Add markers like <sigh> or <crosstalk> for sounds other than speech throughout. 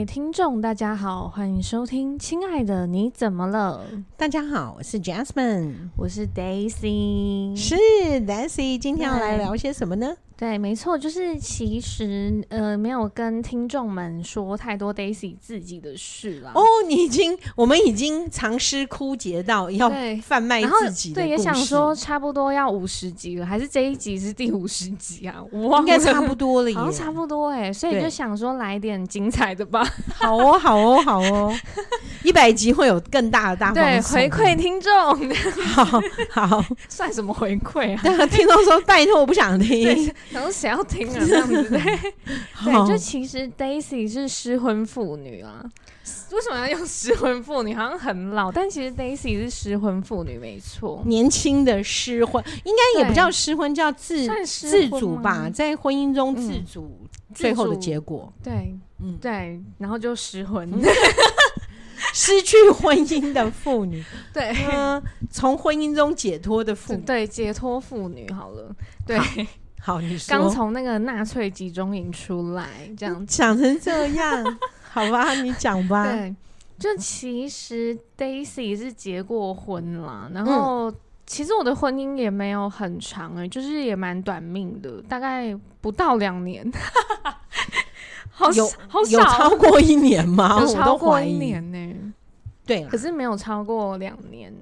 位听众，大家好，欢迎收听《亲爱的你怎么了》。大家好，我是 Jasmine，我是 Daisy，是 Daisy。今天要来聊些什么呢？对，没错，就是其实呃，没有跟听众们说太多 Daisy 自己的事了。哦，你已经，我们已经藏诗枯竭到要贩卖自己的。对，也想说差不多要五十集了，还是这一集是第五十集啊？我应该差不多了，<laughs> 好像差不多哎、欸，所以就想说来点精彩的吧。<laughs> 好哦，好哦，好哦，一百集会有更大的大对回馈听众。好好，<laughs> 算什么回馈啊？对，听众说拜托，我不想听。然后谁要听啊？这样子 <laughs> 对，对，就其实 Daisy 是失婚妇女啊。为什么要用失婚妇女？好像很老，但其实 Daisy 是失婚妇女，没错。年轻的失婚，应该也不叫失婚，叫自自主吧，在婚姻中自主，最后的结果。对，嗯，对，然后就失婚，<laughs> 失去婚姻的妇女。<laughs> 对，嗯，从婚姻中解脱的妇女，对，解脱妇女。好了，对。好，你说刚从那个纳粹集中营出来，这样讲成这样，<laughs> 好吧，你讲吧。对，就其实 Daisy 是结过婚啦，然后、嗯、其实我的婚姻也没有很长哎、欸，就是也蛮短命的，大概不到两年。<laughs> 好有好有超过一年吗？有超过一年呢、欸。对，可是没有超过两年。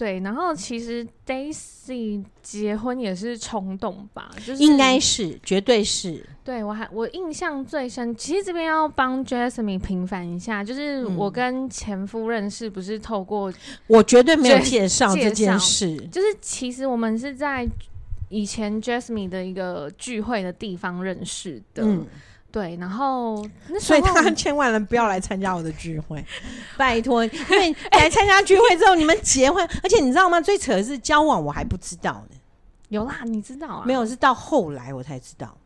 对，然后其实 Daisy 结婚也是冲动吧，就是应该是，绝对是。对，我还我印象最深，其实这边要帮 Jasmine 平反一下，就是我跟前夫认识不是透过，我绝对没有介绍这件事，就是其实我们是在以前 Jasmine 的一个聚会的地方认识的。嗯对，然后所以他千万人不要来参加我的聚会，<laughs> 拜托，因为来参加聚会之后你们结婚，而且你知道吗？最扯的是交往我还不知道呢。有啦，你知道啊？没有，是到后来我才知道。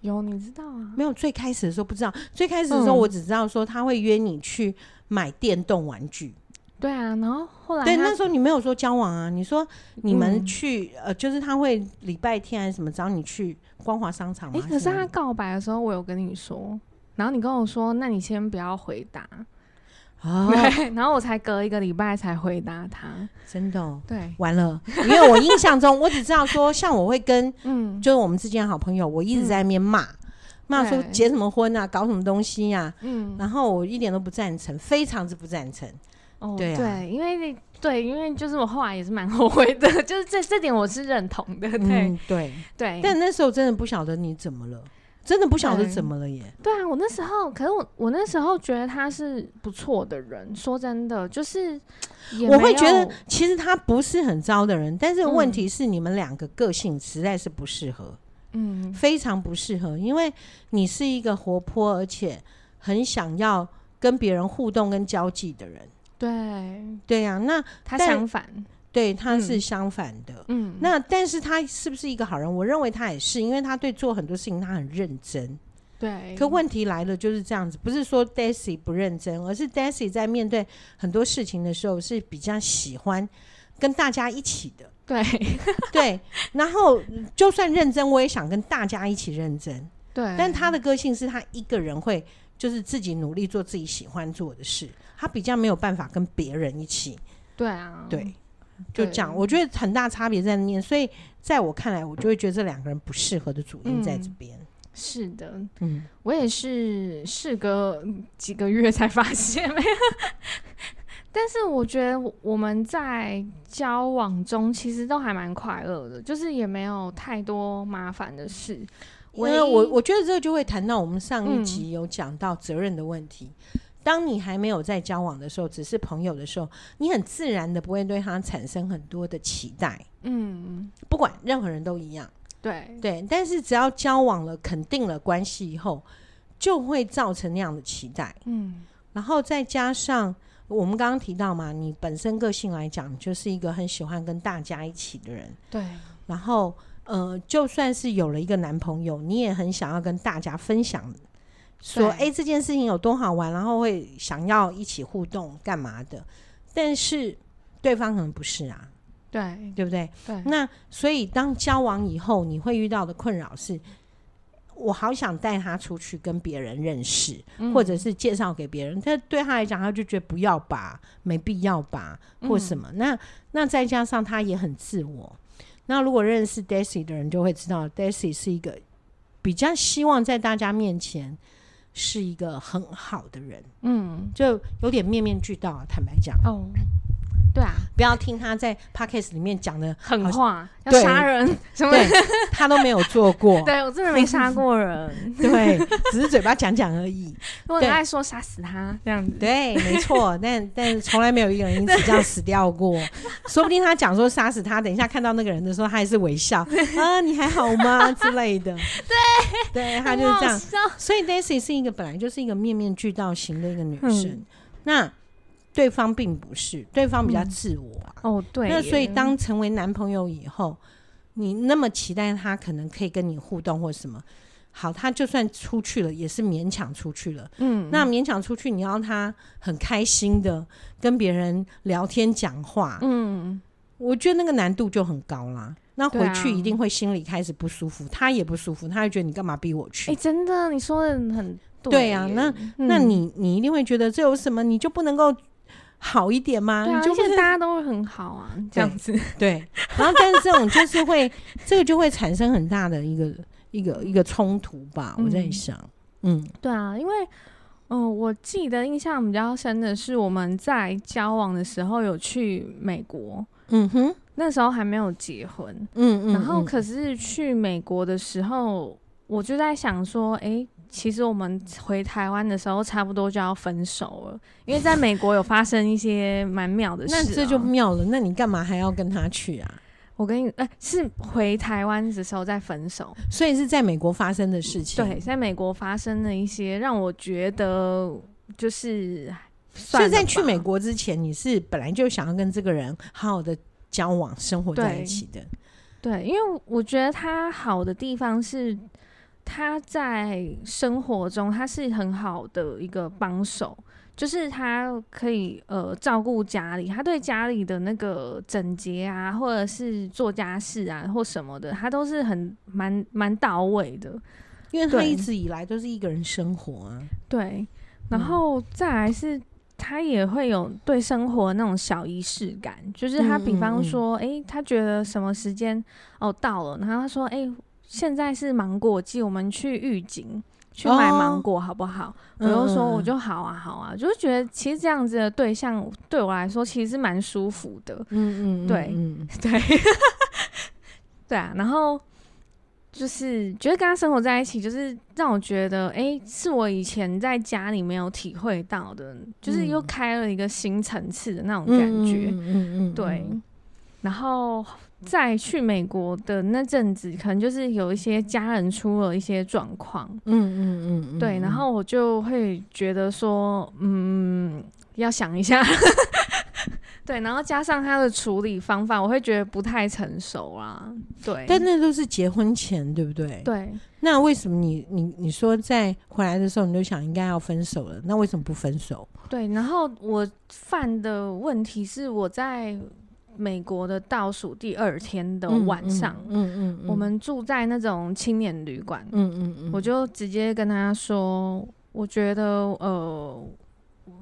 有，你知道啊？没有，最开始的时候不知道。最开始的时候我只知道说他会约你去买电动玩具。对啊，然后后来对那时候你没有说交往啊，你说你们去、嗯、呃，就是他会礼拜天还是什么找你去光华商场吗？哎，可是他告白的时候我有跟你说，然后你跟我说，那你先不要回答。<laughs> 啊，然后我才隔一个礼拜才回答他，真的、哦、对，完了，因为我印象中我只知道说，像我会跟 <laughs> 嗯，就是我们之间好朋友，我一直在那边骂骂、嗯、说结什么婚啊，搞什么东西呀、啊，嗯，然后我一点都不赞成，非常之不赞成。哦，对，啊、对，因为对，因为就是我后来也是蛮后悔的，<laughs> 就是这这点我是认同的，对、嗯、对对。但那时候真的不晓得你怎么了，真的不晓得怎么了耶。对，对啊，我那时候，可是我我那时候觉得他是不错的人，说真的，就是我会觉得其实他不是很糟的人，但是问题是你们两个个性实在是不适合，嗯，非常不适合，因为你是一个活泼而且很想要跟别人互动跟交际的人。对对呀、啊，那他相反，对他是相反的。嗯，那但是他是不是一个好人？我认为他也是，因为他对做很多事情他很认真。对，可问题来了，就是这样子，不是说 Daisy 不认真，而是 Daisy 在面对很多事情的时候是比较喜欢跟大家一起的。对对，然后就算认真，我也想跟大家一起认真。对，但他的个性是他一个人会。就是自己努力做自己喜欢做的事，他比较没有办法跟别人一起。对啊，对，就这样。我觉得很大差别在那边，所以在我看来，我就会觉得这两个人不适合的主因在这边。嗯，是的，嗯，我也是事隔几个月才发现，没有。但是我觉得我们在交往中其实都还蛮快乐的，就是也没有太多麻烦的事。因为我我觉得这就会谈到我们上一集有讲到责任的问题。嗯、当你还没有在交往的时候，只是朋友的时候，你很自然的不会对他产生很多的期待。嗯，不管任何人都一样。对对，但是只要交往了，肯定了关系以后，就会造成那样的期待。嗯，然后再加上我们刚刚提到嘛，你本身个性来讲，就是一个很喜欢跟大家一起的人。对，然后。呃，就算是有了一个男朋友，你也很想要跟大家分享，说哎、欸、这件事情有多好玩，然后会想要一起互动干嘛的。但是对方可能不是啊，对对不对？对。那所以当交往以后，你会遇到的困扰是，我好想带他出去跟别人认识，嗯、或者是介绍给别人。但对他来讲，他就觉得不要吧，没必要吧，或什么。嗯、那那再加上他也很自我。那如果认识 Daisy 的人就会知道，Daisy 是一个比较希望在大家面前是一个很好的人。嗯，就有点面面俱到啊，坦白讲。哦。对啊，不要听他在 podcast 里面讲的狠话，要杀人什么的，他都没有做过。<laughs> 对，我真的没杀过人，<laughs> 对，只是嘴巴讲讲而已。<laughs> 我很爱说杀死他这样子，对，没错。但但是从来没有一个人因此这样死掉过。说不定他讲说杀死他，等一下看到那个人的时候，他还是微笑啊，你还好吗之类的。对，对他就是这样。所以 Daisy 是一个本来就是一个面面俱到型的一个女生。那。对方并不是，对方比较自我、啊嗯、哦，对。那所以当成为男朋友以后，你那么期待他可能可以跟你互动或什么，好，他就算出去了，也是勉强出去了。嗯，那勉强出去，你要他很开心的跟别人聊天讲话，嗯，我觉得那个难度就很高啦。那回去一定会心里开始不舒服，啊、他也不舒服，他会觉得你干嘛逼我去？哎、欸，真的，你说的很对，对啊。那、嗯、那你你一定会觉得这有什么？你就不能够？好一点吗？对啊，就现在大家都会很好啊，这样子。对，然后但是这种就是会，<laughs> 这个就会产生很大的一个一个一个冲突吧。我在想，嗯，嗯对啊，因为嗯、呃，我记得印象比较深的是我们在交往的时候有去美国，嗯哼，那时候还没有结婚，嗯嗯，然后可是去美国的时候，我就在想说，哎、欸。其实我们回台湾的时候，差不多就要分手了，因为在美国有发生一些蛮妙的事、喔。那这就妙了，那你干嘛还要跟他去啊？我跟你，哎、欸，是回台湾的时候再分手，所以是在美国发生的事情。对，在美国发生了一些让我觉得就是，所以在去美国之前，你是本来就想要跟这个人好好的交往、生活在一起的。对，因为我觉得他好的地方是。他在生活中，他是很好的一个帮手，就是他可以呃照顾家里，他对家里的那个整洁啊，或者是做家事啊或什么的，他都是很蛮蛮到位的，因为他一直以来都是一个人生活啊。对，然后再来是，他也会有对生活那种小仪式感，就是他比方说，哎、嗯嗯嗯欸，他觉得什么时间哦到了，然后他说，哎、欸。现在是芒果季，我们去预警去买芒果好不好？哦、我就说我就好啊，好啊，就是觉得其实这样子的对象对我来说其实是蛮舒服的。嗯嗯，对嗯 <laughs> 对 <laughs> 对啊。然后就是觉得跟他生活在一起，就是让我觉得，哎、欸，是我以前在家里没有体会到的，就是又开了一个新层次的那种感觉。嗯嗯，嗯对。然后。在去美国的那阵子，可能就是有一些家人出了一些状况，嗯嗯嗯，对，然后我就会觉得说，嗯，要想一下，<laughs> 对，然后加上他的处理方法，我会觉得不太成熟啦，对。但那都是结婚前，对不对？对。那为什么你你你说在回来的时候，你就想应该要分手了？那为什么不分手？对，然后我犯的问题是我在。美国的倒数第二天的晚上，我们住在那种青年旅馆，嗯嗯嗯，我就直接跟他说，我觉得呃，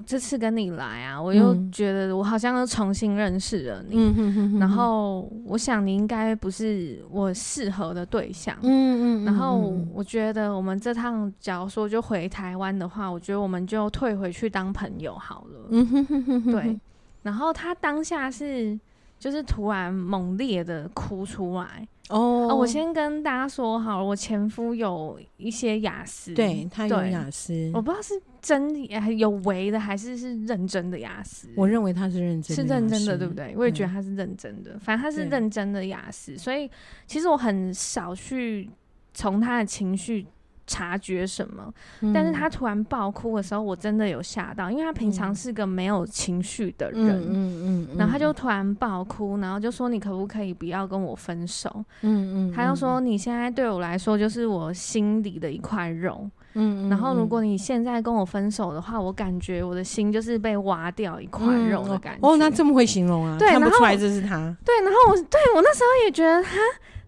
这次跟你来啊，我又觉得我好像又重新认识了你，嗯哼哼哼，然后我想你应该不是我适合的对象，嗯嗯，嗯，然后我觉得我们这趟假如说就回台湾的话，我觉得我们就退回去当朋友好了，嗯哼哼哼哼，对，然后他当下是。就是突然猛烈的哭出来哦，哦！我先跟大家说好了，我前夫有一些雅思，对他有雅思，我不知道是真有为的还是是认真的雅思。我认为他是认真的，是认真的，对不对？我也觉得他是认真的，反正他是认真的雅思，所以其实我很少去从他的情绪。察觉什么？但是他突然爆哭的时候，我真的有吓到，因为他平常是个没有情绪的人，嗯嗯嗯，然后他就突然爆哭，然后就说：“你可不可以不要跟我分手？”嗯嗯，他就说：“你现在对我来说就是我心里的一块肉，嗯，然后如果你现在跟我分手的话，我感觉我的心就是被挖掉一块肉的感觉。”哦，那这么会形容啊？对，看不出来这是他。对，然后我对我那时候也觉得他。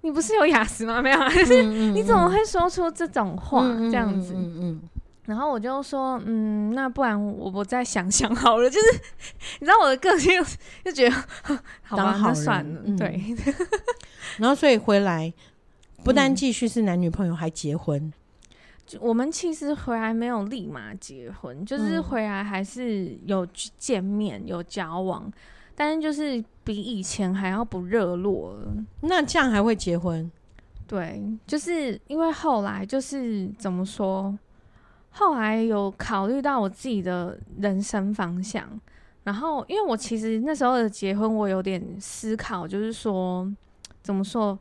你不是有雅思吗？没有，就是你怎么会说出这种话？这样子，嗯嗯。然后我就说，嗯，那不然我我再想想好了。就是 <laughs> 你知道我的个性，就觉得好吧，那算了，对。<laughs> 然后所以回来，不但继续是男女朋友，还结婚。我们其实回来没有立马结婚，就是回来还是有见面、有交往，但是就是比以前还要不热络了。那这样还会结婚？对，就是因为后来就是怎么说？后来有考虑到我自己的人生方向，然后因为我其实那时候的结婚，我有点思考，就是说怎么说？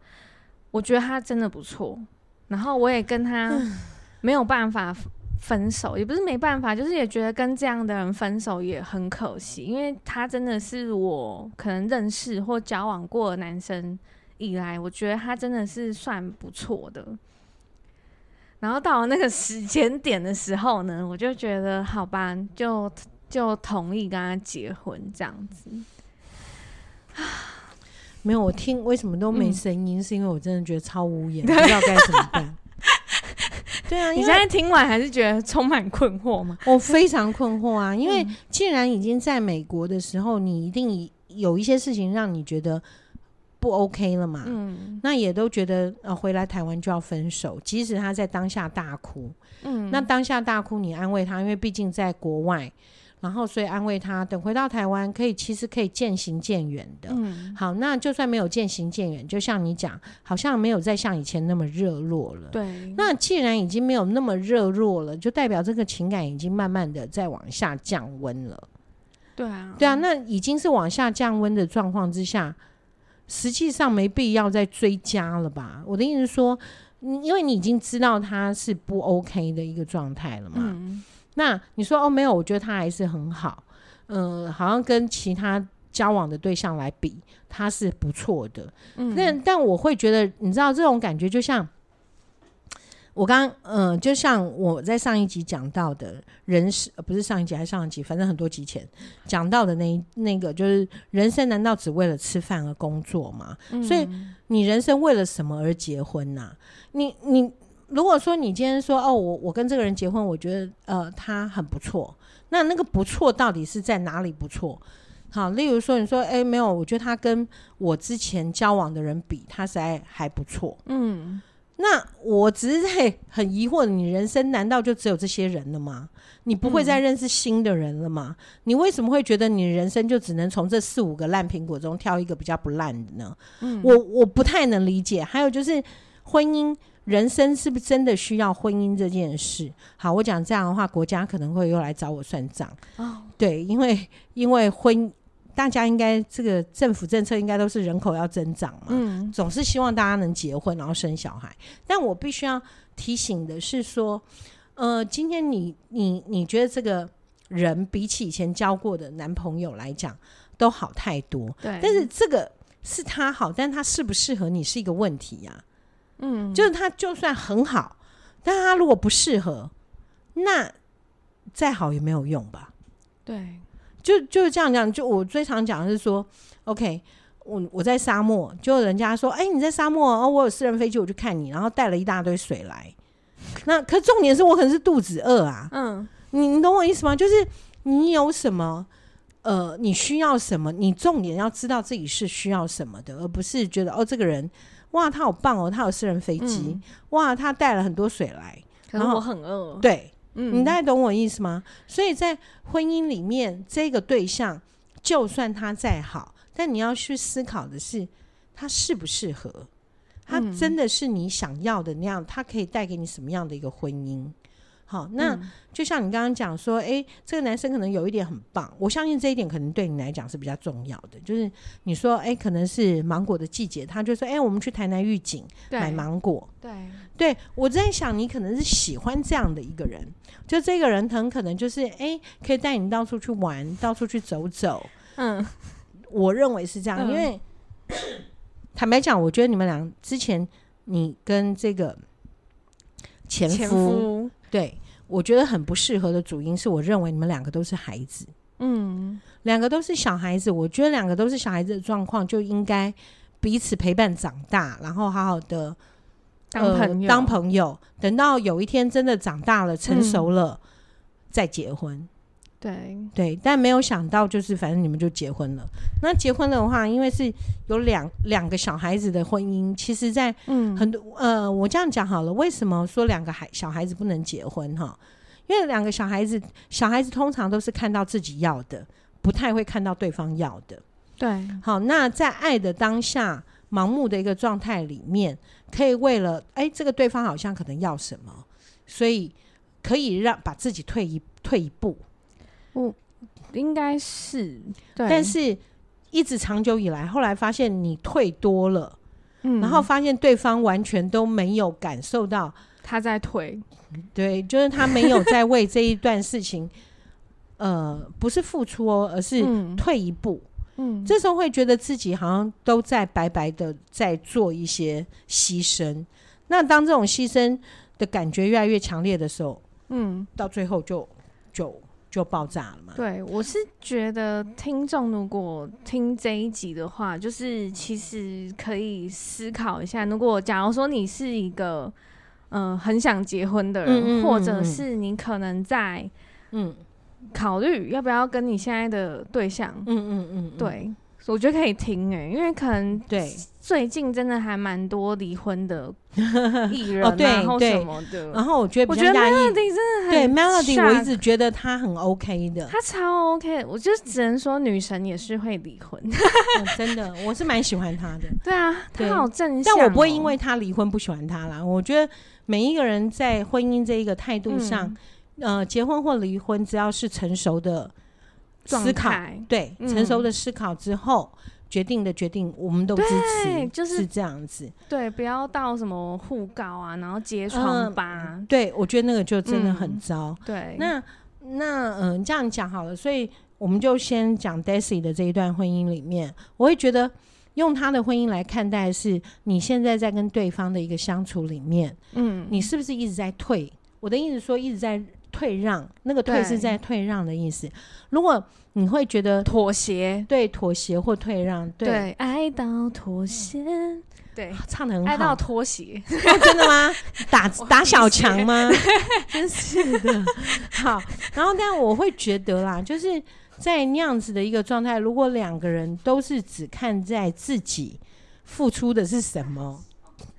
我觉得他真的不错，然后我也跟他 <laughs> 没有办法分手，也不是没办法，就是也觉得跟这样的人分手也很可惜，因为他真的是我可能认识或交往过的男生以来，我觉得他真的是算不错的。然后到了那个时间点的时候呢，我就觉得好吧，就就同意跟他结婚这样子。<sighs> 没有，我听为什么都没声音，嗯、是因为我真的觉得超无言，<laughs> 不知道该怎么办。对啊，你现在听完还是觉得充满困惑吗？<laughs> 我非常困惑啊，因为既然已经在美国的时候，你一定有一些事情让你觉得。不 OK 了嘛？嗯，那也都觉得呃，回来台湾就要分手。即使他在当下大哭，嗯，那当下大哭，你安慰他，因为毕竟在国外，然后所以安慰他，等回到台湾可以，其实可以渐行渐远的。嗯，好，那就算没有渐行渐远，就像你讲，好像没有再像以前那么热络了。对，那既然已经没有那么热络了，就代表这个情感已经慢慢的在往下降温了。对啊，对啊，那已经是往下降温的状况之下。实际上没必要再追加了吧？我的意思是说，因为你已经知道他是不 OK 的一个状态了嘛。嗯、那你说哦，没有，我觉得他还是很好。嗯、呃，好像跟其他交往的对象来比，他是不错的。嗯，但但我会觉得，你知道这种感觉就像。我刚嗯、呃，就像我在上一集讲到的人生，呃，不是上一集还是上一集，反正很多集前讲到的那那个，就是人生难道只为了吃饭而工作吗？嗯、所以你人生为了什么而结婚呐、啊？你你如果说你今天说哦，我我跟这个人结婚，我觉得呃他很不错，那那个不错到底是在哪里不错？好，例如说你说哎没有，我觉得他跟我之前交往的人比，他实在还不错，嗯。那我只是在很疑惑，你人生难道就只有这些人了吗？你不会再认识新的人了吗？嗯、你为什么会觉得你人生就只能从这四五个烂苹果中挑一个比较不烂的呢？嗯，我我不太能理解。还有就是婚姻，人生是不是真的需要婚姻这件事？好，我讲这样的话，国家可能会又来找我算账。哦，对，因为因为婚。大家应该这个政府政策应该都是人口要增长嘛，嗯，总是希望大家能结婚然后生小孩。但我必须要提醒的是说，呃，今天你你你觉得这个人比起以前交过的男朋友来讲都好太多，对。但是这个是他好，但他适不适合你是一个问题呀，啊。嗯，就是他就算很好，但他如果不适合，那再好也没有用吧？对。就就是这样讲，就我最常讲的是说，OK，我我在沙漠，就人家说，哎、欸，你在沙漠哦，我有私人飞机，我去看你，然后带了一大堆水来。<laughs> 那可重点是我可能是肚子饿啊，嗯，你你懂我意思吗？就是你有什么，呃，你需要什么，你重点要知道自己是需要什么的，而不是觉得哦，这个人哇，他好棒哦，他有私人飞机，嗯、哇，他带了很多水来，然后我很饿，对。嗯，你大概懂我意思吗？所以在婚姻里面，这个对象就算他再好，但你要去思考的是，他适不适合，他真的是你想要的那样，他可以带给你什么样的一个婚姻？好，那就像你刚刚讲说，哎、欸，这个男生可能有一点很棒，我相信这一点可能对你来讲是比较重要的。就是你说，哎、欸，可能是芒果的季节，他就说，哎、欸，我们去台南玉井买芒果。对，对，我在想，你可能是喜欢这样的一个人，就这个人很可能就是，哎、欸，可以带你到处去玩，到处去走走。嗯，我认为是这样，嗯、因为坦白讲，我觉得你们俩之前，你跟这个前夫，前夫对。我觉得很不适合的主因是，我认为你们两个都是孩子，嗯，两个都是小孩子。我觉得两个都是小孩子的状况，就应该彼此陪伴长大，然后好好的当朋友，呃、当朋友。等到有一天真的长大了、成熟了，嗯、再结婚。对对，但没有想到，就是反正你们就结婚了。那结婚的话，因为是有两两个小孩子的婚姻，其实，在很多、嗯、呃，我这样讲好了，为什么说两个孩小孩子不能结婚哈？因为两个小孩子，小孩子通常都是看到自己要的，不太会看到对方要的。对，好，那在爱的当下，盲目的一个状态里面，可以为了哎，这个对方好像可能要什么，所以可以让把自己退一退一步。我应该是，对，但是一直长久以来，后来发现你退多了，嗯，然后发现对方完全都没有感受到他在退，对，就是他没有在为这一段事情，<laughs> 呃，不是付出哦，而是退一步，嗯，这时候会觉得自己好像都在白白的在做一些牺牲。那当这种牺牲的感觉越来越强烈的时候，嗯，到最后就就。就爆炸了嘛？对，我是觉得听众如果听这一集的话，就是其实可以思考一下，如果假如说你是一个嗯、呃、很想结婚的人，嗯嗯嗯嗯，或者是你可能在嗯考虑要不要跟你现在的对象，嗯嗯嗯，嗯，对。我觉得可以听哎、欸，因为可能对最近真的还蛮多离婚的 <laughs> 艺人啊，然后什么的。然后我觉得我觉得 Melody 真的很对 Melody，我一直觉得他很 OK 的，他超 OK。我就只能说女神也是会离婚、嗯，<laughs> 真的，我是蛮喜欢他的。对啊，他好正向、喔，但我不会因为他离婚不喜欢他啦。我觉得每一个人在婚姻这一个态度上、嗯，呃，结婚或离婚，只要是成熟的。思考对、嗯、成熟的思考之后决定的决定，我们都支持，就是是这样子。对，不要到什么互告啊，然后揭疮疤。嗯、对，我觉得那个就真的很糟。嗯、对，那那嗯，这样讲好了，所以我们就先讲 Daisy 的这一段婚姻里面，我会觉得用他的婚姻来看待，是你现在在跟对方的一个相处里面，嗯，你是不是一直在退？我的意思说，一直在。退让，那个退是在退让的意思。如果你会觉得妥协，对妥协或退让，对，对爱到妥协，对，唱的很好，爱到妥协，哦，<laughs> 真的吗？打 <laughs> 打小强吗？<laughs> 真是的。好，然后但我会觉得啦，就是在那样子的一个状态，如果两个人都是只看在自己付出的是什么，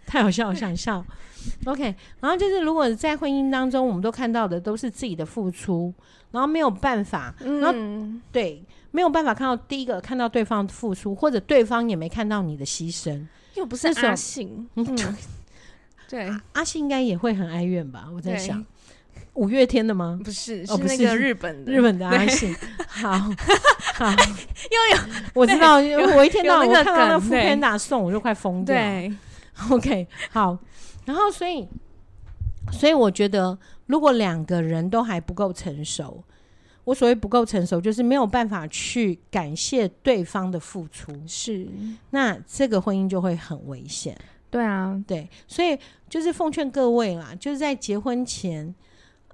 太好笑，我想笑。<laughs> OK，然后就是如果在婚姻当中，我们都看到的都是自己的付出，然后没有办法，然后、嗯、对，没有办法看到第一个看到对方的付出，或者对方也没看到你的牺牲，又不是阿信，嗯，对，阿信应该也会很哀怨吧？我在想，五月天的吗？不是，是那个日本的，日本的阿信。好，<laughs> 好，又有我知道，我一天到晚我看到那副片打送，我就快疯掉。对，OK，好。然后，所以，所以我觉得，如果两个人都还不够成熟，我所谓不够成熟，就是没有办法去感谢对方的付出，是，那这个婚姻就会很危险。对啊，对，所以就是奉劝各位啦，就是在结婚前，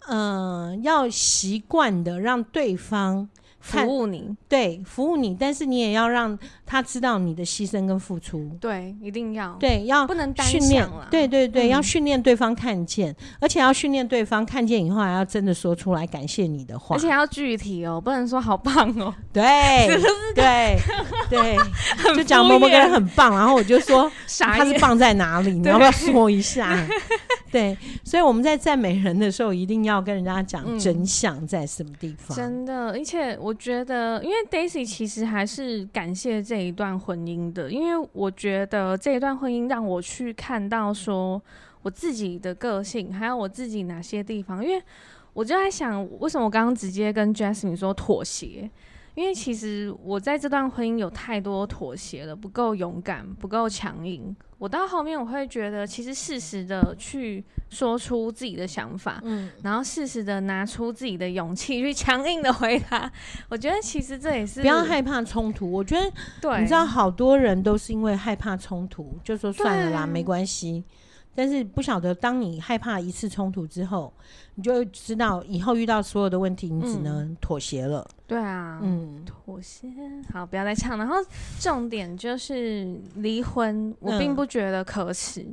嗯、呃，要习惯的让对方。服务你，对，服务你，但是你也要让他知道你的牺牲跟付出。对，一定要，对，要不能训练了。对对对，嗯、要训练对方看见，而且要训练对方看见以后，还要真的说出来感谢你的话，而且要具体哦，不能说好棒哦。对，<laughs> 对对，<laughs> 就讲某某个人很棒，然后我就说 <laughs> 他是棒在哪里，你要不要说一下？对，所以我们在赞美人的时候，一定要跟人家讲真相在什么地方。嗯、真的，而且我我觉得，因为 Daisy 其实还是感谢这一段婚姻的，因为我觉得这一段婚姻让我去看到说我自己的个性，还有我自己哪些地方。因为我就在想，为什么我刚刚直接跟 Jasmine 说妥协？因为其实我在这段婚姻有太多妥协了，不够勇敢，不够强硬。我到后面我会觉得，其实适时的去说出自己的想法，嗯，然后适时的拿出自己的勇气去强硬的回答。我觉得其实这也是不要害怕冲突。我觉得，对，你知道，好多人都是因为害怕冲突，就说算了啦，没关系。但是不晓得，当你害怕一次冲突之后，你就会知道以后遇到所有的问题，你只能妥协了。嗯、对啊，嗯，妥协。好，不要再唱。然后重点就是离婚，我并不觉得可耻。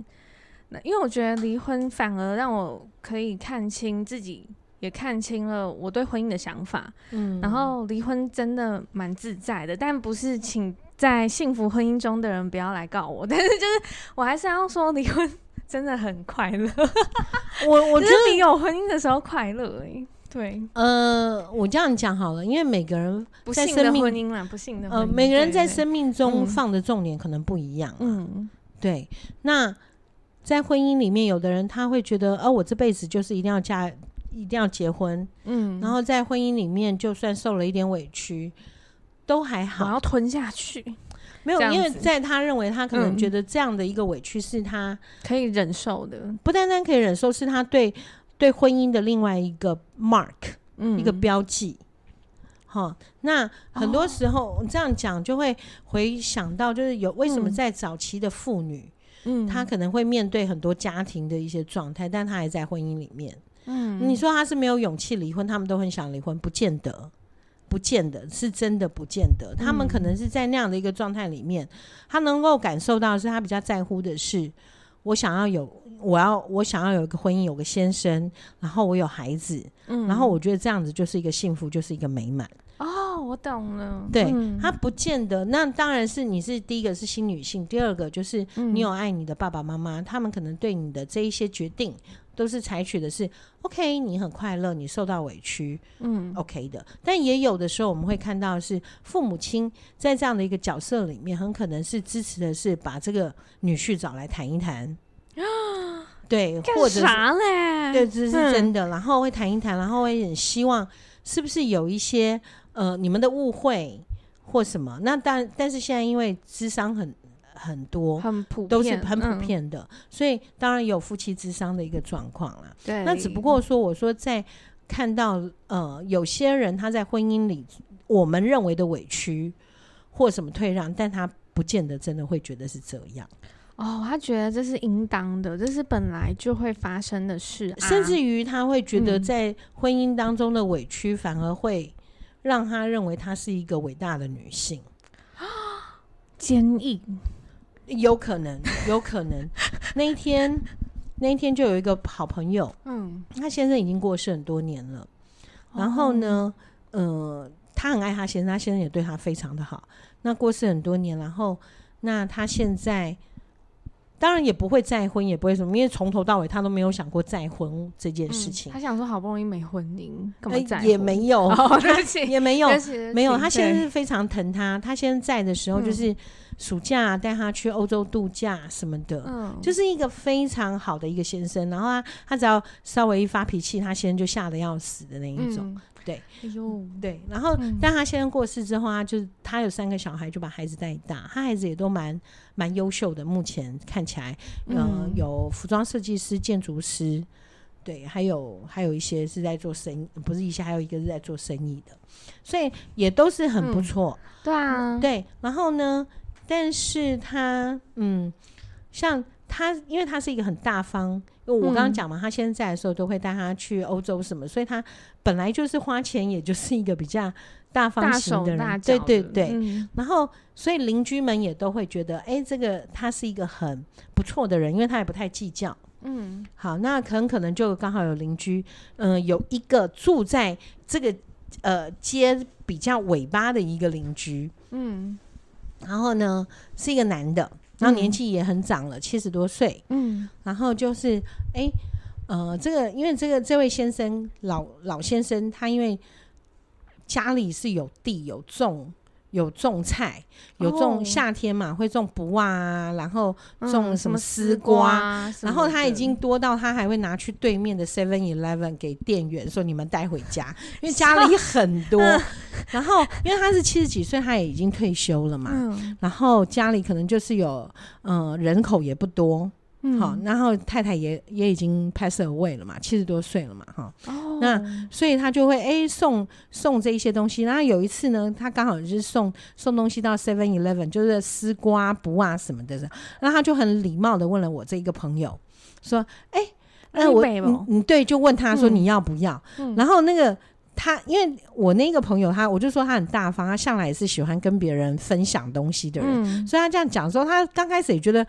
那、嗯、因为我觉得离婚反而让我可以看清自己，也看清了我对婚姻的想法。嗯，然后离婚真的蛮自在的，但不是请在幸福婚姻中的人不要来告我。<laughs> 但是就是我还是要说离婚。真的很快乐，<laughs> 我我觉得比有婚姻的时候快乐哎。对，呃，我这样讲好了，因为每个人不幸的婚姻啦，不幸的呃，每个人在生命中放的重点可能不一样。嗯，对。那在婚姻里面，有的人他会觉得，哦，我这辈子就是一定要嫁，一定要结婚。嗯，然后在婚姻里面，就算受了一点委屈，都还好，我要吞下去。没有，因为在他认为，他可能觉得这样的一个委屈是他、嗯、可以忍受的，不单单可以忍受，是他对对婚姻的另外一个 mark，、嗯、一个标记。好，那很多时候、哦、这样讲就会回想到，就是有为什么在早期的妇女，嗯，她可能会面对很多家庭的一些状态，但她还在婚姻里面。嗯，你说她是没有勇气离婚，他们都很想离婚，不见得。不见得是真的，不见得他们可能是在那样的一个状态里面，他能够感受到是他比较在乎的是，我想要有，我要我想要有一个婚姻，有个先生，然后我有孩子，嗯，然后我觉得这样子就是一个幸福，就是一个美满。哦，我懂了。对，他不见得，那当然是你是第一个是新女性，第二个就是你有爱你的爸爸妈妈，他们可能对你的这一些决定。都是采取的是 OK，你很快乐，你受到委屈，嗯，OK 的。但也有的时候，我们会看到是父母亲在这样的一个角色里面，很可能是支持的是把这个女婿找来谈一谈啊，<gasps> 对，或者啥嘞？对，这是真的。嗯、然后会谈一谈，然后会很希望是不是有一些呃你们的误会或什么？那但但是现在因为智商很。很多很普遍，都是很普遍的，嗯、所以当然有夫妻之商的一个状况啦。对，那只不过说，我说在看到呃有些人他在婚姻里，我们认为的委屈或什么退让，但他不见得真的会觉得是这样。哦，他觉得这是应当的，这是本来就会发生的事，啊，甚至于他会觉得在婚姻当中的委屈，反而会让他认为她是一个伟大的女性，<gasps> 坚毅。有可能，<laughs> 有可能。那一天，那一天就有一个好朋友，嗯，他先生已经过世很多年了。然后呢，哦、呃，他很爱他先生，他先生也对他非常的好。那过世很多年，然后那他现在当然也不会再婚，也不会什么，因为从头到尾他都没有想过再婚这件事情。嗯、他想说，好不容易没婚姻，干嘛再婚？也没有，<laughs> 哦、<laughs> 也没有，没有。他先生是非常疼他，他先生在的时候就是。嗯暑假带他去欧洲度假什么的，嗯，就是一个非常好的一个先生。然后他他只要稍微一发脾气，他先生就吓得要死的那一种，嗯、对，哎呦，对。然后，嗯、但他先生过世之后，啊就是他有三个小孩，就把孩子带大。他孩子也都蛮蛮优秀的，目前看起来，呃、嗯，有服装设计师、建筑师，对，还有还有一些是在做生意，不是一些，还有一个是在做生意的，所以也都是很不错，嗯。对啊，对。然后呢？但是他，嗯，像他，因为他是一个很大方，因为我刚刚讲嘛，他现在的时候都会带他去欧洲什么，所以他本来就是花钱，也就是一个比较大方型的人，大大的，对对对。嗯、然后，所以邻居们也都会觉得，哎，这个他是一个很不错的人，因为他也不太计较。嗯，好，那很可能就刚好有邻居，嗯、呃，有一个住在这个呃街比较尾巴的一个邻居，嗯。然后呢，是一个男的，然后年纪也很长了，七十、嗯、多岁。嗯，然后就是，哎，呃，这个因为这个这位先生老老先生，他因为家里是有地有种。有种菜，有种夏天嘛，会种卜啊，然后种什么丝瓜，然后他已经多到他还会拿去对面的 Seven Eleven 给店员说：“你们带回家，因为家里很多。”然后因为他是七十几岁，他也已经退休了嘛，然后家里可能就是有，嗯，人口也不多。好，然后太太也也已经 pass away 了嘛，七十多岁了嘛，哈。哦。那所以他就会哎、欸、送送这一些东西。然后有一次呢，他刚好就是送送东西到 Seven Eleven，就是丝瓜、卜啊什么的。然后他就很礼貌的问了我这一个朋友，说：“哎、欸，那、呃、我你你对，就问他说你要不要？嗯、然后那个他，因为我那个朋友他，我就说他很大方，他向来也是喜欢跟别人分享东西的人，嗯、所以他这样讲说，他刚开始也觉得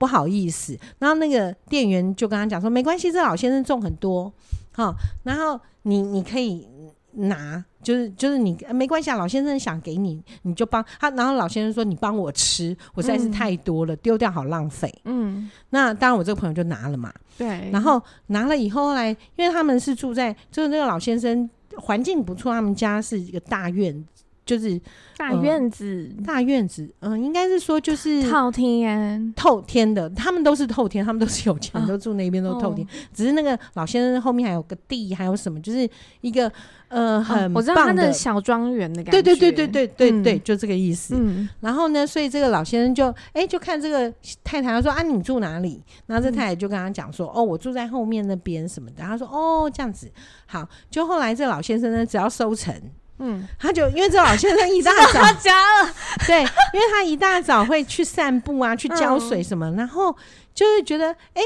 不好意思。然后那个店员就跟他讲说，没关系，这老先生种很多，好，然后你你可以。”拿就是就是你没关系啊，老先生想给你，你就帮他。然后老先生说：“你帮我吃，我实在是太多了，丢、嗯、掉好浪费。”嗯，那当然我这个朋友就拿了嘛。对，然后拿了以后，后来因为他们是住在，就是那个老先生环境不错，他们家是一个大院。就是大院子，呃、大院子，嗯、呃，应该是说就是透天，透天的，他们都是透天，他们都是有钱，啊、都住那边都透天。哦、只是那个老先生后面还有个地，还有什么，就是一个呃很棒的、哦、我知道他的小庄园的感觉。对对对对对对对，嗯、就这个意思。嗯，然后呢，所以这个老先生就哎、欸，就看这个太太，他说啊，你住哪里？然后这太太就跟他讲说，嗯、哦，我住在后面那边什么的。他说哦，这样子好。就后来这老先生呢，只要收成。嗯，他就因为这老先生一大早。他家了，对，因为他一大早会去散步啊，<laughs> 去浇水什么，嗯、然后就是觉得哎、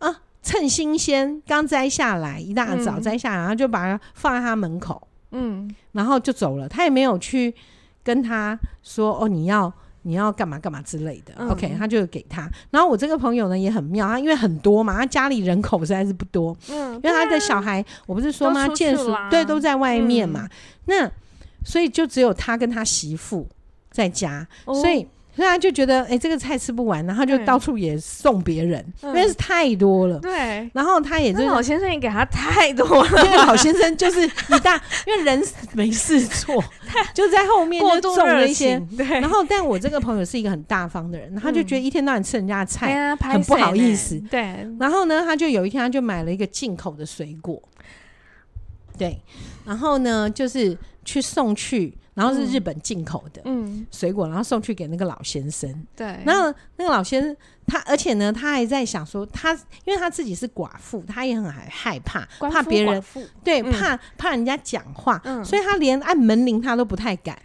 欸、啊，趁新鲜刚摘下来，一大早摘下来，然后就把它放在他门口，嗯，然后就走了，他也没有去跟他说哦，你要。你要干嘛干嘛之类的、嗯、，OK，他就给他。然后我这个朋友呢也很妙，他因为很多嘛，他家里人口实在是不多，嗯，因为他的小孩，我不是说吗？见识对，都在外面嘛，嗯、那所以就只有他跟他媳妇在家，哦、所以。所以他就觉得，哎、欸，这个菜吃不完，然后就到处也送别人，嗯、因为是太多了。对。然后他也就是老先生也给他太多了，因为老先生就是一大，<laughs> 因为人没事做，就在后面就送了一些。对。然后，但我这个朋友是一个很大方的人，他就觉得一天到晚吃人家的菜，很不好意思。对。然后呢，他就有一天他就买了一个进口的水果，对。然后呢，就是去送去。然后是日本进口的水果，嗯、然后送去给那个老先生。对，然后那个老先生。他而且呢，他还在想说，他因为他自己是寡妇，他也很害害怕，怕别人对，怕怕人家讲话，所以他连按门铃他都不太敢。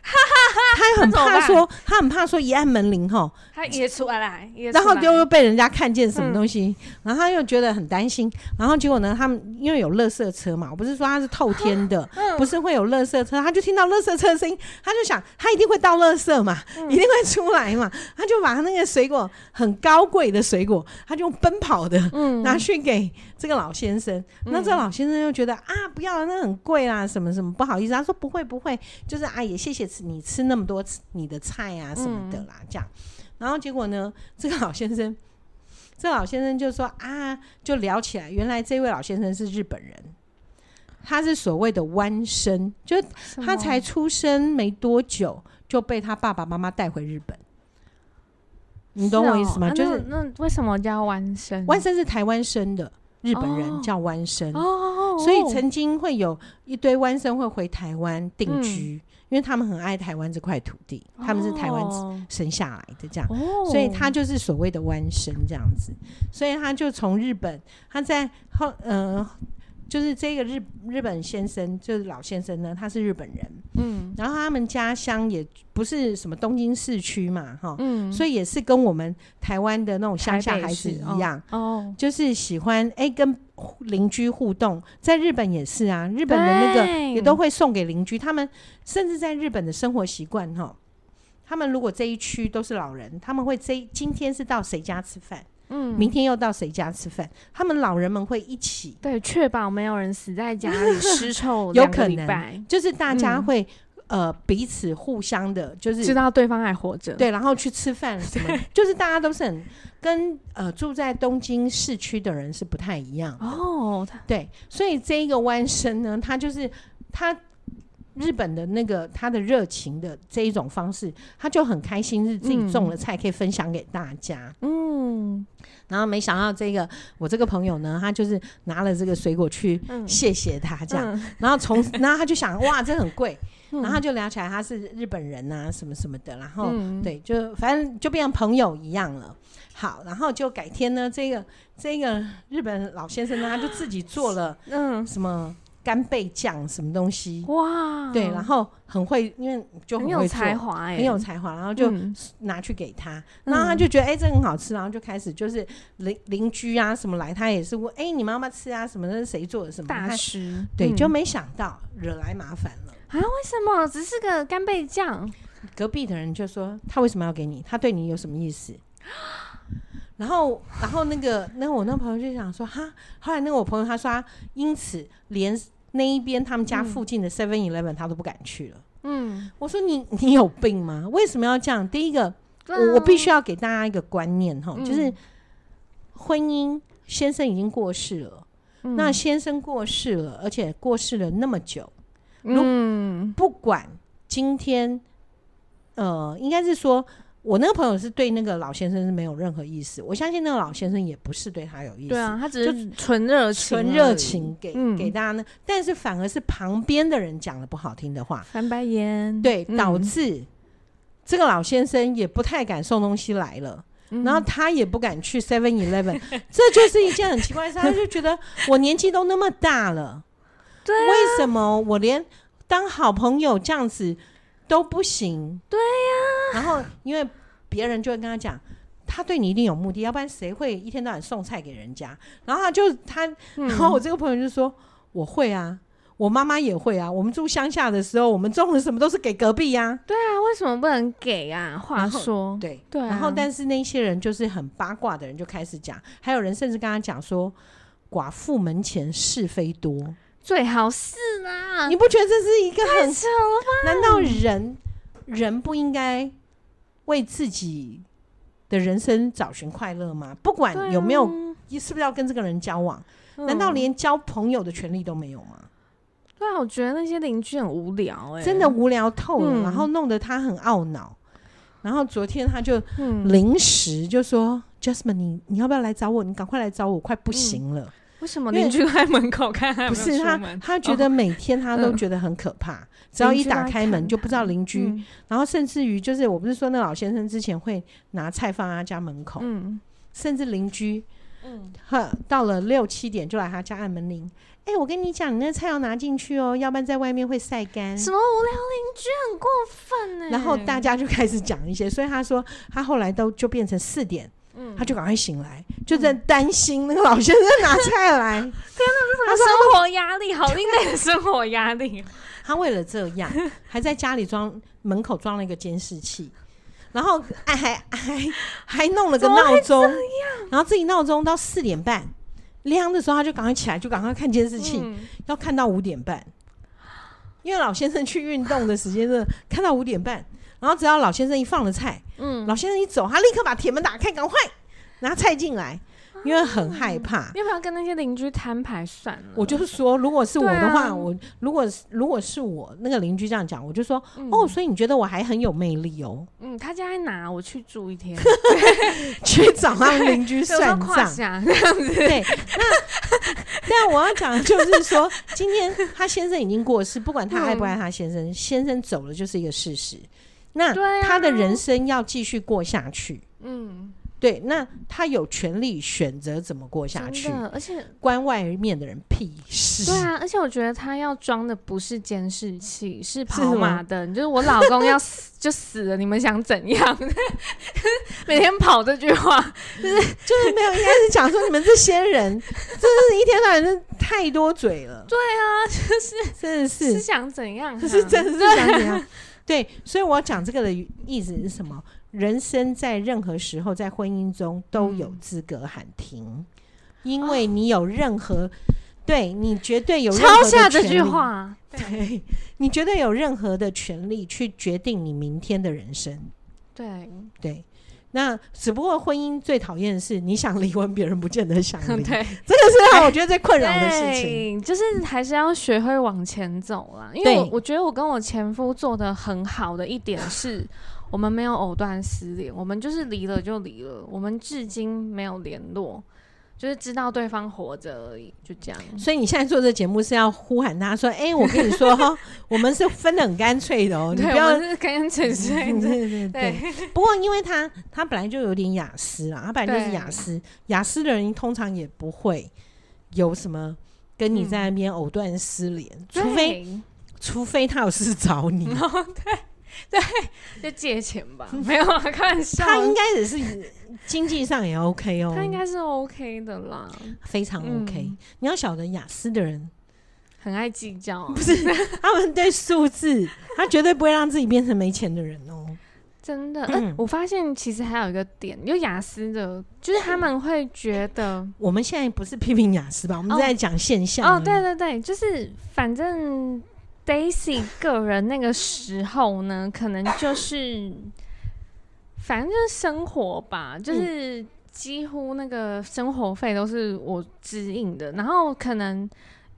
他很怕说，他很怕说一按门铃吼，他也出来，然后就又被人家看见什么东西，然后他又觉得很担心，然后结果呢，他们因为有垃圾车嘛，我不是说他是透天的，<laughs> 不是会有垃圾车，他就听到垃圾车的声音，他就想他一定会倒垃圾嘛，一定会出来嘛，他就把他那个水果很高。贵的水果，他就用奔跑的拿去给这个老先生。嗯、那这老先生又觉得啊，不要，那很贵啦，什么什么不好意思。他说不会不会，就是啊，也谢谢吃你吃那么多你的菜啊什么的啦，这样。然后结果呢，这个老先生，<laughs> 这个老先生就说啊，就聊起来，原来这位老先生是日本人，他是所谓的弯生，就他才出生没多久就被他爸爸妈妈带回日本。你懂我意思吗？哦、就是那，那为什么叫弯生？弯生是台湾生的日本人叫湾生，哦、所以曾经会有一堆湾生会回台湾定居，嗯、因为他们很爱台湾这块土地，哦、他们是台湾生下来的这样，哦、所以他就是所谓的湾生这样子，所以他就从日本，他在后呃。就是这个日日本先生，就是老先生呢，他是日本人，嗯，然后他们家乡也不是什么东京市区嘛，哈，嗯，所以也是跟我们台湾的那种乡下孩子一样，哦，哦。就是喜欢哎、欸、跟邻居互动，在日本也是啊，日本的那个也都会送给邻居，他们甚至在日本的生活习惯哈，他们如果这一区都是老人，他们会这今天是到谁家吃饭。嗯，明天又到谁家吃饭？他们老人们会一起，对，确保没有人死在家里尸臭。<laughs> 有可能，就是大家会、嗯、呃彼此互相的，就是知道对方还活着，对，然后去吃饭什么，就是大家都是很跟呃住在东京市区的人是不太一样哦。对，所以这一个弯身呢，他就是他。日本的那个他的热情的这一种方式，他就很开心，是自己种了菜可以分享给大家。嗯，然后没想到这个我这个朋友呢，他就是拿了这个水果去谢谢他这样，嗯嗯、然后从 <laughs> 然后他就想哇，这很贵，嗯、然后他就聊起来他是日本人啊什么什么的，然后、嗯、对，就反正就变成朋友一样了。好，然后就改天呢，这个这个日本老先生呢，他就自己做了嗯什么。干贝酱什么东西哇？对，然后很会，因为就很，有才华哎，很有才华，然后就拿去给他，嗯、然后他就觉得哎、欸，这很好吃，然后就开始就是邻邻居啊什么来，他也是问哎、欸，你们要不要吃啊？什么那是，谁做的什么大师？对、嗯，就没想到惹来麻烦了啊？为什么？只是个干贝酱？隔壁的人就说他为什么要给你？他对你有什么意思？<gasps> 然后，然后那个，那、我那朋友就想说，哈。后来那个我朋友他说他，因此连那一边他们家附近的 Seven Eleven 他都不敢去了。嗯，我说你 <laughs> 你有病吗？为什么要这样？第一个，啊、我我必须要给大家一个观念哈、嗯，就是婚姻先生已经过世了、嗯，那先生过世了，而且过世了那么久，嗯，不管今天，呃，应该是说。我那个朋友是对那个老先生是没有任何意思，我相信那个老先生也不是对他有意思。对啊，他只是纯热情，纯热情给、嗯、给大家呢。但是反而是旁边的人讲了不好听的话，翻白眼，对，导致这个老先生也不太敢送东西来了，嗯、然后他也不敢去 Seven Eleven，<laughs> 这就是一件很奇怪的事。他就觉得 <laughs> 我年纪都那么大了，对、啊，为什么我连当好朋友这样子？都不行，对呀、啊。然后因为别人就会跟他讲，他对你一定有目的，要不然谁会一天到晚送菜给人家？然后他就他，嗯、然后我这个朋友就说：“我会啊，我妈妈也会啊。我们住乡下的时候，我们种的什么都是给隔壁呀、啊。”对啊，为什么不能给啊？话说，对对、啊。然后，但是那些人就是很八卦的人，就开始讲，还有人甚至跟他讲说：“寡妇门前是非多。”最好是啦，你不觉得这是一个很扯了吗？难道人人不应该为自己的人生找寻快乐吗？不管有没有，你是不是要跟这个人交往？难道连交朋友的权利都没有吗？对啊，我觉得那些邻居很无聊，哎，真的无聊透了，然后弄得他很懊恼。然后昨天他就临时就说：“Jasmine，你你要不要来找我？你赶快来找我，快不行了。”为什么邻居在门口看他？不是他，他觉得每天他都觉得很可怕。哦、只要一打开门，就不知道邻居、嗯。然后甚至于，就是我不是说那老先生之前会拿菜放在他家门口，嗯、甚至邻居，嗯，到了六七点就来他家按门铃。哎、欸，我跟你讲，你那菜要拿进去哦，要不然在外面会晒干。什么无聊邻居，很过分呢？然后大家就开始讲一些，所以他说他后来都就变成四点。嗯，他就赶快醒来，就在担心那个老先生拿菜来。<laughs> 天哪，这是什么生活压力？好另类的生活压力。<laughs> 他为了这样，还在家里装门口装了一个监视器，然后还还还还弄了个闹钟，然后自己闹钟到四点半亮的时候，他就赶快起来，就赶快看监视器，嗯，要看到五点半。因为老先生去运动的时间是看到五点半。然后只要老先生一放了菜，嗯，老先生一走，他立刻把铁门打开，赶快拿菜进来，因为很害怕。啊、要不要跟那些邻居摊牌算了？我就是说，如果是我的话，啊、我如果如果是我那个邻居这样讲，我就说、嗯，哦，所以你觉得我还很有魅力哦？嗯，他家在哪？我去住一天，<laughs> 去找他们邻居算账 <laughs> 这样子。对，那 <laughs> 但我要讲的就是说，今天他先生已经过世，不管他爱不爱他先生，嗯、先生走了就是一个事实。那他的人生要继续过下去，嗯，对，那他有权利选择怎么过下去，而且关外面的人屁事。对啊，而且我觉得他要装的不是监视器，是跑马灯，就是我老公要死就死了，你们想怎样？<laughs> 每天跑这句话，就是就是没有，应该是讲说你们这些人，<laughs> 真是一天到晚是太多嘴了。对啊，就是真的是是想怎样？是真的是想怎样？对，所以我要讲这个的意思是什么？人生在任何时候，在婚姻中都有资格喊停，嗯、因为你有任何，哦、对你绝对有任何的权利，抄下这句话，对，你绝对有任何的权利去决定你明天的人生。对对。那只不过婚姻最讨厌的是，你想离婚，别人不见得想离。<laughs> 对，这个是让我觉得最困扰的事情。就是还是要学会往前走啦。因为我我觉得我跟我前夫做的很好的一点是，我们没有藕断丝连，我们就是离了就离了，我们至今没有联络。就是知道对方活着而已，就这样。所以你现在做这节目是要呼喊他说：“哎、欸，我跟你说哈，<laughs> 我们是分的很干脆的哦，你不要是干干脆脆。”对对对对。<laughs> 不过因为他他本来就有点雅思啦，他本来就是雅思，雅思的人通常也不会有什么。跟你在那边藕断丝连，除非除非他有事找你。<laughs> 哦，对对，<laughs> 就借钱吧，没有啊，开玩笑。他应该也是经济上也 OK 哦，他应该是 OK 的啦，非常 OK。你要晓得，雅思的人很爱计较，不是他们对数字，他绝对不会让自己变成没钱的人哦。真的，嗯，我发现其实还有一个点，有雅思的，就是他们会觉得，我们现在不是批评雅思吧？我们在讲现象哦。哦，对对对，就是反正 Daisy 个人那个时候呢，可能就是，反正就是生活吧，就是几乎那个生活费都是我支应的，然后可能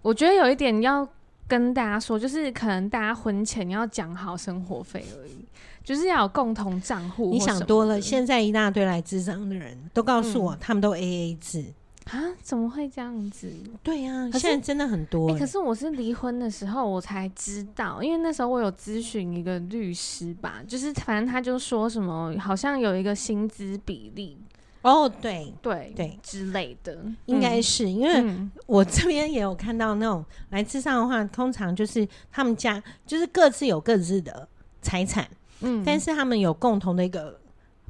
我觉得有一点要跟大家说，就是可能大家婚前要讲好生活费而已。就是要有共同账户。你想多了，现在一大堆来智商的人都告诉我，他们都 A A 制啊？怎么会这样子？对呀，现在真的很多。欸，可是我是离婚的时候我才知道，因为那时候我有咨询一个律师吧，就是反正他就说什么，好像有一个薪资比例。哦，对对对之类的，应该是因为我这边也有看到那种来自上的话，通常就是他们家就是各自有各自的财产。嗯，但是他们有共同的一个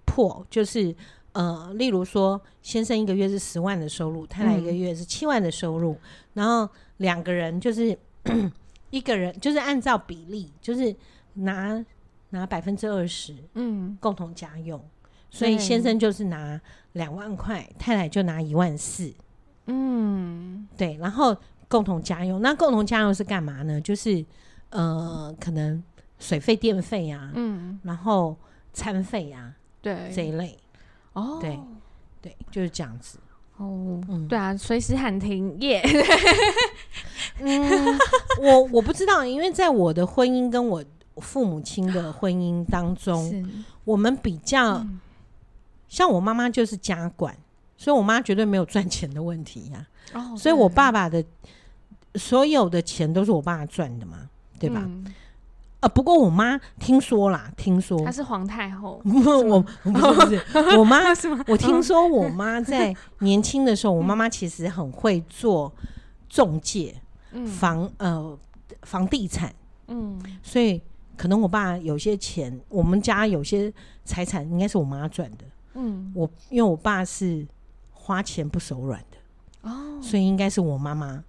破，就是呃，例如说，先生一个月是十万的收入，太太一个月是七万的收入，嗯、然后两个人就是 <coughs> 一个人就是按照比例，就是拿拿百分之二十，嗯，共同家用，所以先生就是拿两万块，太太就拿一万四，嗯，对，然后共同家用，那共同家用是干嘛呢？就是呃，可能。水费、电费呀，嗯，然后餐费呀，对，这一类，哦，对，对，就是这样子，哦，嗯，对啊，随时喊停耶，<laughs> 嗯，我我不知道，因为在我的婚姻跟我父母亲的婚姻当中，我们比较像我妈妈就是家管，所以我妈绝对没有赚钱的问题呀，哦，所以我爸爸的所有的钱都是我爸赚的嘛，对吧？啊，不过我妈听说啦，听说她是皇太后。<laughs> 我我不是不是，我妈 <laughs> 我听说我妈在年轻的时候，我妈妈其实很会做中介，房呃房地产，嗯，所以可能我爸有些钱，我们家有些财产应该是我妈赚的，嗯，我因为我爸是花钱不手软的，哦，所以应该是我妈妈，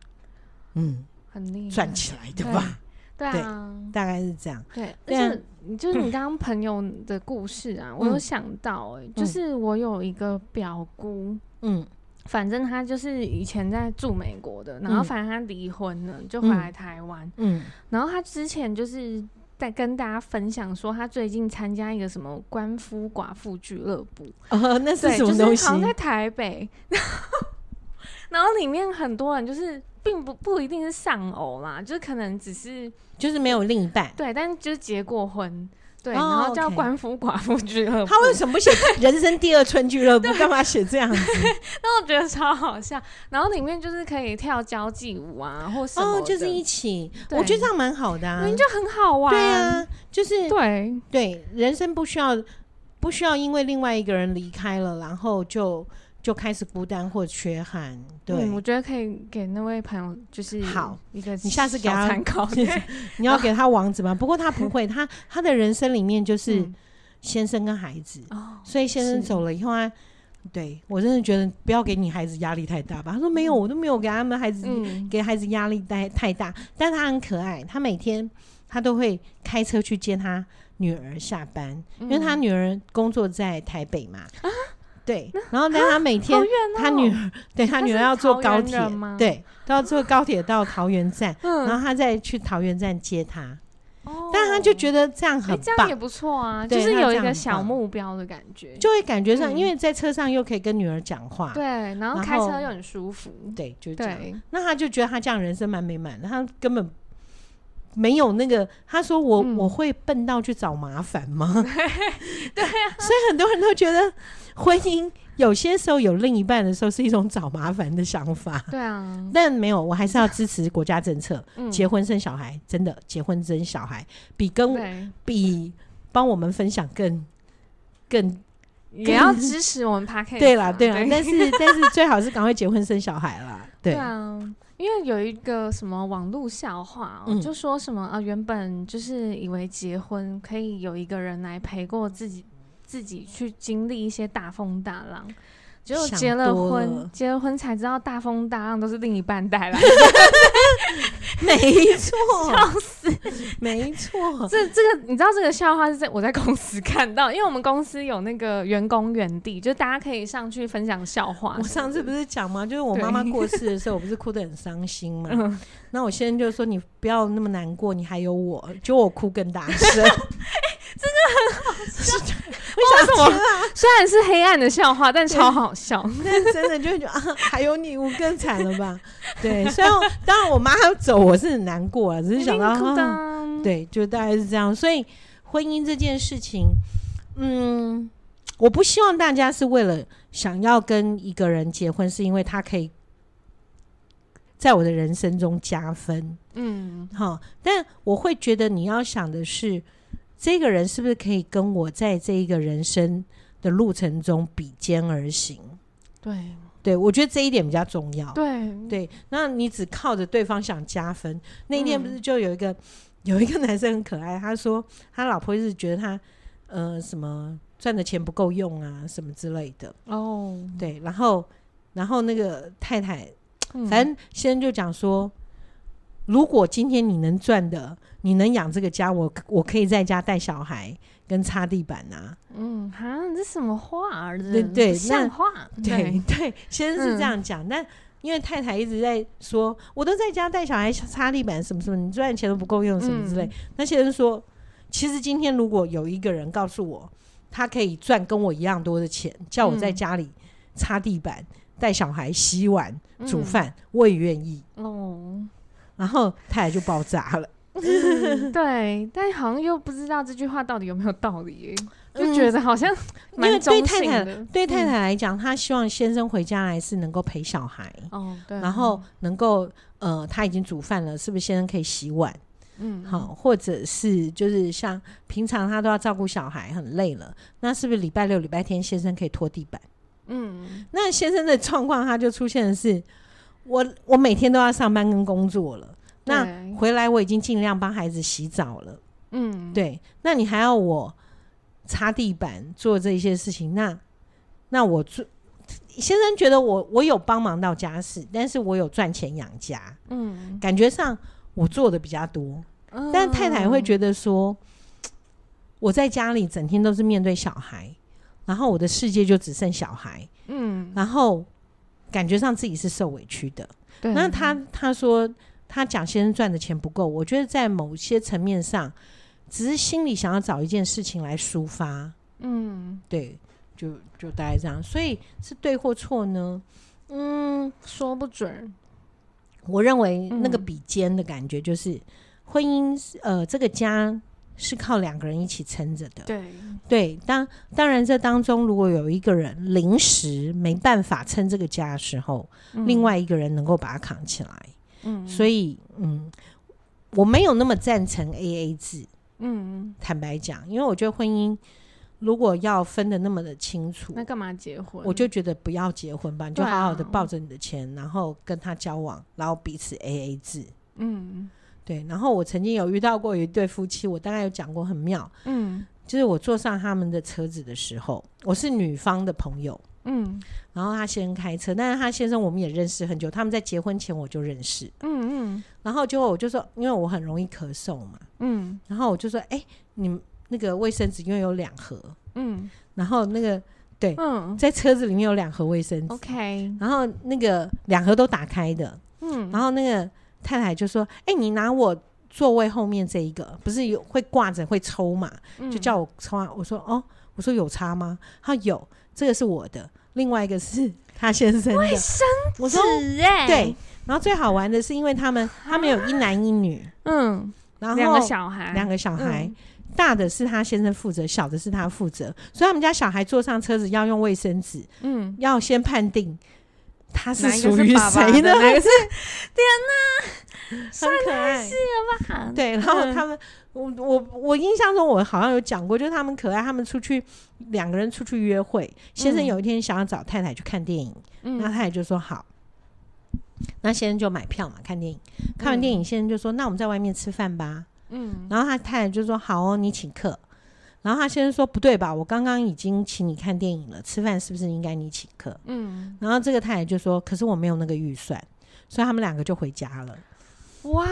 嗯，很厉害赚起来的吧。对啊。对，大概是这样。对，但是就是你刚刚朋友的故事啊，嗯、我有想到、欸，哎、嗯，就是我有一个表姑，嗯，反正她就是以前在住美国的，然后反正她离婚了，就回来台湾，嗯，然后她之前就是在跟大家分享说，她最近参加一个什么鳏夫寡妇俱乐部，哦，<laughs> 那是什么东西？就是、好像在台北，然后 <laughs> 然后里面很多人就是。并不不一定是丧偶啦，就是可能只是就是没有另一半，对，但是就是结过婚，对，哦、然后叫官夫寡妇俱乐部。他为什么不写 <laughs> 人生第二春俱乐部？干嘛写这样子？<laughs> 那我觉得超好笑。然后里面就是可以跳交际舞啊，或什么哦，就是一起。对我觉得这样蛮好的啊，明明就很好玩。对啊，就是对对，人生不需要不需要因为另外一个人离开了，然后就。就开始孤单或缺憾，对、嗯，我觉得可以给那位朋友就是好一个，你下次给他参考，<laughs> 你要给他网址吗？不过他不会，他他的人生里面就是先生跟孩子，嗯、所以先生走了以后啊，对我真的觉得不要给你孩子压力太大吧。他说没有，我都没有给他们孩子、嗯、给孩子压力太太大，但他很可爱，他每天他都会开车去接他女儿下班，嗯、因为他女儿工作在台北嘛。啊对，然后但，他每天他女儿，<laughs> 对他女儿要坐高铁，对，都要坐高铁到桃园站，然后他再去桃园站接他。但他就觉得这样很棒，这样也不错啊，就是有一个小目标的感觉，就会感觉上，因为在车上又可以跟女儿讲话，对，然后开车又很舒服，对，就这样。那他就觉得他这样人生蛮美满的，他根本没有那个。他说：“我我会笨到去找麻烦吗？” <laughs> 对啊，<laughs> 所以很多人都觉得。婚姻有些时候有另一半的时候是一种找麻烦的想法，对啊，但没有，我还是要支持国家政策，嗯、结婚生小孩，真的结婚生小孩比跟对。比帮我们分享更更也要支持我们 Podcast，<laughs> 对啦对啦，对。但是但是最好是赶快结婚生小孩啦，<laughs> 对，对啊，因为有一个什么网络笑话，嗯，就说什么啊，原本就是以为结婚可以有一个人来陪过自己，自己去经历一些大风大浪。就结了婚，了结了婚才知道大风大浪都是另一半带来的。<laughs> 没错，笑死，没错。这这个你知道这个笑话是在我在公司看到，因为我们公司有那个员工园地，就大家可以上去分享笑话。我上次不是讲吗？就是我妈妈过世的时候，我不是哭得很伤心吗？那我先生就说：“你不要那么难过，你还有我。”就我哭更大声。真 <laughs> 的很好笑，<laughs> 为什么？<laughs> 虽然是黑暗的笑话，但超好笑。<laughs> 但真的就觉得啊，还有你，我更惨了吧？对，虽然当然我妈要走，我是很难过啊，只是想到，啊、对，就大概是这样。所以婚姻这件事情，嗯，我不希望大家是为了想要跟一个人结婚，是因为他可以在我的人生中加分。嗯，好，但我会觉得你要想的是。这个人是不是可以跟我在这一个人生的路程中比肩而行？对，对我觉得这一点比较重要。对对，那你只靠着对方想加分，那一天不是就有一个、嗯、<laughs> 有一个男生很可爱，他说他老婆一直觉得他呃什么赚的钱不够用啊，什么之类的。哦，对，然后然后那个太太，反正先生就讲说。如果今天你能赚的，你能养这个家，我我可以在家带小孩跟擦地板啊。嗯，哈，这什么话儿子？对对，像话。对 <laughs> 对，先生是这样讲，嗯，但因为太太一直在说，我都在家带小孩擦地板，什么什么，你赚钱都不够用，什么之类。嗯，那先生说，其实今天如果有一个人告诉我，他可以赚跟我一样多的钱，叫我在家里擦地板、带小孩、洗碗、煮饭，嗯，我也愿意。哦。然后太太就爆炸了，嗯，<laughs> 对，但好像又不知道这句话到底有没有道理，就觉得好像因为对太太对太太来讲，她希望先生回家来是能够陪小孩，哦，对，然后能够呃，他已经煮饭了，是不是先生可以洗碗？嗯，好，或者是就是像平常他都要照顾小孩，很累了，那是不是礼拜六、礼拜天先生可以拖地板？嗯，那先生的状况他就出现的是。我我每天都要上班跟工作了，那回来我已经尽量帮孩子洗澡了，嗯，对，那你还要我擦地板做这些事情，那那我做先生觉得我我有帮忙到家事，但是我有赚钱养家，嗯，感觉上我做的比较多，嗯，但太太会觉得说我在家里整天都是面对小孩，然后我的世界就只剩小孩，嗯，然后。感觉上自己是受委屈的，对。那他他说他蒋先生赚的钱不够，我觉得在某些层面上，只是心里想要找一件事情来抒发。嗯，对，就就大概这样。所以是对或错呢？嗯，说不准。我认为那个比肩的感觉就是、嗯、婚姻，呃，这个家。是靠两个人一起撑着的。对对，当当然这当中如果有一个人临时没办法撑这个家的时候，嗯、另外一个人能够把它扛起来。嗯，所以嗯，我没有那么赞成 AA 制。嗯，坦白讲，因为我觉得婚姻如果要分的那么的清楚，那干嘛结婚？我就觉得不要结婚吧，你就好好的抱着你的钱，然后跟他交往，然后彼此 AA 制。嗯。对，然后我曾经有遇到过有一对夫妻，我大概有讲过很妙，嗯，就是我坐上他们的车子的时候，我是女方的朋友，嗯，然后他先开车，但是他先生我们也认识很久，他们在结婚前我就认识，嗯嗯，然后结果我就说，因为我很容易咳嗽嘛，嗯，然后我就说，哎，你们那个卫生纸因为有两盒，嗯，然后那个对，嗯，在车子里面有两盒卫生纸，OK，然后那个两盒都打开的，嗯，然后那个。太太就说：“哎、欸，你拿我座位后面这一个，不是有会挂着会抽嘛？就叫我抽啊。”我说：“哦，我说有差吗？”他有，这个是我的，另外一个是 <laughs> 他先生的。卫生纸，我说对。然后最好玩的是，因为他们他们有一男一女，嗯，然后两个小孩，两个小孩，大的是他先生负责，小的是他负责，所以他们家小孩坐上车子要用卫生纸，嗯，要先判定。他是属于谁的？哪个是？<laughs> 天哪，很可爱，是了吧？对，然后他们，我我我印象中，我好像有讲过，就是他们可爱，他们出去两个人出去约会，先生有一天想要找太太去看电影，那太太就说好，那先生就买票嘛，看电影。看完电影，先生就说：“那我们在外面吃饭吧。”嗯，然后他太太就说：“好哦，你请客。”然后他先生说：“不对吧？我刚刚已经请你看电影了，吃饭是不是应该你请客？”嗯，然后这个太太就说：“可是我没有那个预算。”所以他们两个就回家了。哇！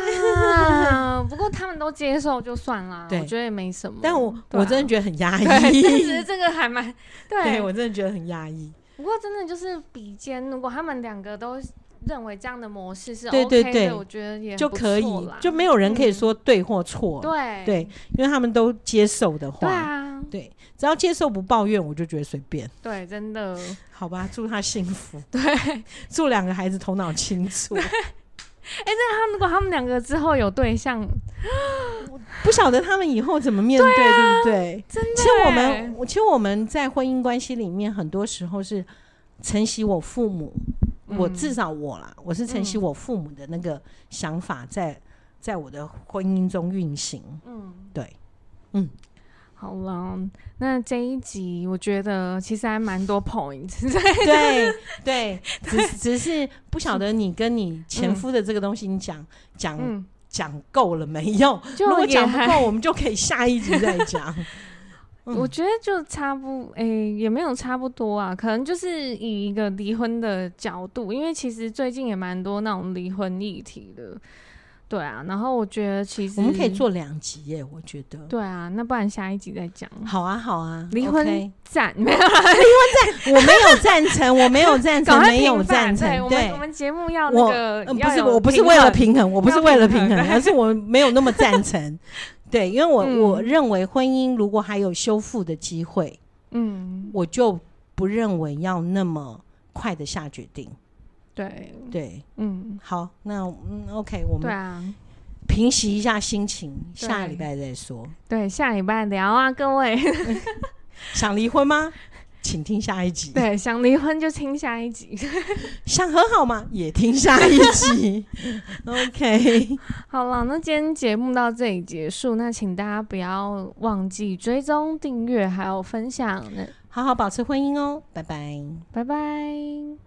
不过他们都接受就算啦，我觉得也没什么。但我、啊、我真的觉得很压抑。其实这个还蛮对，对我真的觉得很压抑。不过真的就是比肩，如果他们两个都认为这样的模式是 OK 的，對對對，我觉得也就可以，就没有人可以说对或错。对、嗯、对，因为他们都接受的话，对啊，对，只要接受不抱怨，我就觉得随便。对，真的。好吧，祝他幸福。对，<laughs> 祝两个孩子头脑清楚。<laughs> 哎、欸，那他如果他们两个之后有对象，不晓得他们以后怎么面对，对，啊、对不对？真的。其实我们，其实我们在婚姻关系里面，很多时候是承袭我父母，嗯、我至少我啦，我是承袭我父母的那个想法在，在在我的婚姻中运行。嗯，对，嗯。好了，那这一集我觉得其实还蛮多 point，<laughs> 对 <laughs> 对，只只是不晓得你跟你前夫的这个东西，你讲讲讲够了没有？如果讲不够，我们就可以下一集再讲。<laughs> 我觉得就差不，哎、欸，也没有差不多啊，可能就是以一个离婚的角度，因为其实最近也蛮多那种离婚议题的。对啊，然后我觉得其实我们可以做两集耶，我觉得。对啊，那不然下一集再讲。好啊，好啊，离婚赞没有？离婚赞我没有赞成，我没有赞成，没有赞成。对，我们节目要那个，我不是，我不是为了平衡，我不是为了平衡，而是我 <laughs> 没有那么赞成。对，因为我、嗯、我认为婚姻如果还有修复的机会，嗯，我就不认为要那么快的下决定。对对，嗯，好，那嗯，OK，我们对啊，平息一下心情，下礼拜再说。对，下礼拜聊啊，各位 <laughs> 想离婚吗？请听下一集。对，想离婚就听下一集。<laughs> 想和好吗？也听下一集。<laughs> OK，好了，那今天节目到这里结束，那请大家不要忘记追踪、订阅还有分享，好好保持婚姻哦，拜拜，拜拜。